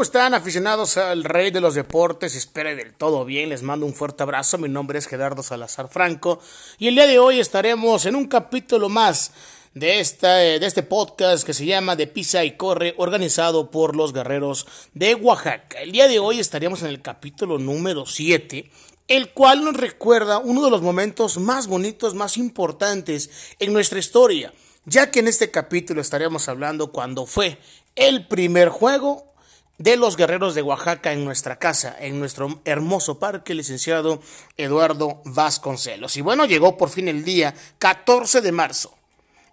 ¿Cómo están aficionados al rey de los deportes? Espero del todo bien. Les mando un fuerte abrazo. Mi nombre es Gerardo Salazar Franco y el día de hoy estaremos en un capítulo más de, esta, de este podcast que se llama De Pisa y Corre, organizado por los guerreros de Oaxaca. El día de hoy estaríamos en el capítulo número 7 el cual nos recuerda uno de los momentos más bonitos, más importantes en nuestra historia, ya que en este capítulo estaríamos hablando cuando fue el primer juego de los guerreros de Oaxaca en nuestra casa, en nuestro hermoso parque, licenciado Eduardo Vasconcelos. Y bueno, llegó por fin el día 14 de marzo.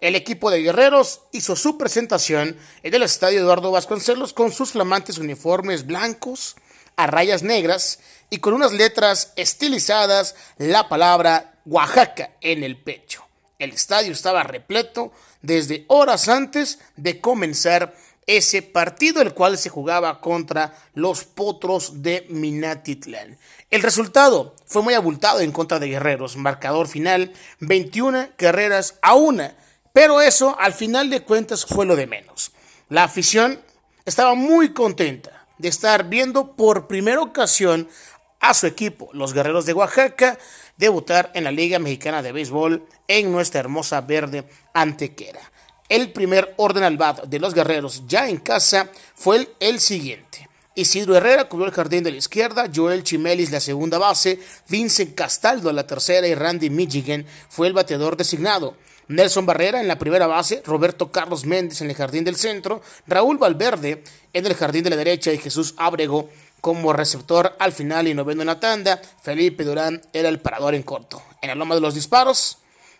El equipo de guerreros hizo su presentación en el estadio Eduardo Vasconcelos con sus flamantes uniformes blancos a rayas negras y con unas letras estilizadas la palabra Oaxaca en el pecho. El estadio estaba repleto desde horas antes de comenzar ese partido, el cual se jugaba contra los Potros de Minatitlán. El resultado fue muy abultado en contra de Guerreros, marcador final 21 carreras a una, pero eso al final de cuentas fue lo de menos. La afición estaba muy contenta de estar viendo por primera ocasión a su equipo, los Guerreros de Oaxaca, debutar en la Liga Mexicana de Béisbol en nuestra hermosa verde antequera. El primer orden al bat de los guerreros ya en casa fue el, siguiente. Isidro Herrera cubrió el jardín de la izquierda, Joel Chimelis la segunda base, Vincent Castaldo la tercera y Randy Michigan fue el bateador designado. Nelson Barrera en la primera base, Roberto Carlos Méndez en el jardín del centro, Raúl Valverde en el jardín de la derecha y Jesús Ábrego como receptor al final y noveno en la tanda. Felipe Durán era el parador en corto. En la loma de los disparos,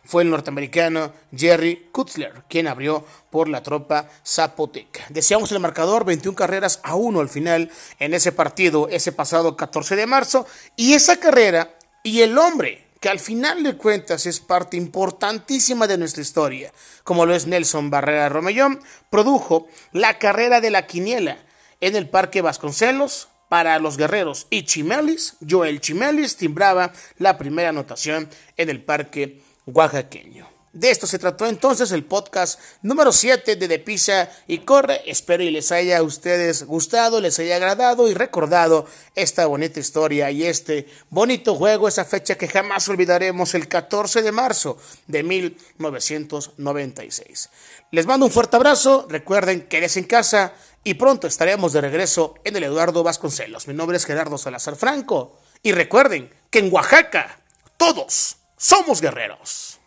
fue el norteamericano Jerry Kutzler quien abrió por la tropa zapoteca. Deseamos el marcador 21 carreras a 1 al final en ese partido ese pasado 14 de marzo y esa carrera y el hombre que al final de cuentas es parte importantísima de nuestra historia, como lo es Nelson Barrera Romellón, produjo la carrera de la quiniela en el Parque Vasconcelos para los guerreros y Chimelis, Joel Chimelis timbraba la primera anotación en el Parque oaxaqueño. De esto se trató entonces el podcast número 7 de De Pisa y Corre. Espero y les haya a ustedes gustado, les haya agradado y recordado esta bonita historia y este bonito juego, esa fecha que jamás olvidaremos, el 14 de marzo de 1996. Les mando un fuerte abrazo, recuerden que eres en casa y pronto estaremos de regreso en el Eduardo Vasconcelos. Mi nombre es Gerardo Salazar Franco y recuerden que en Oaxaca todos somos guerreros.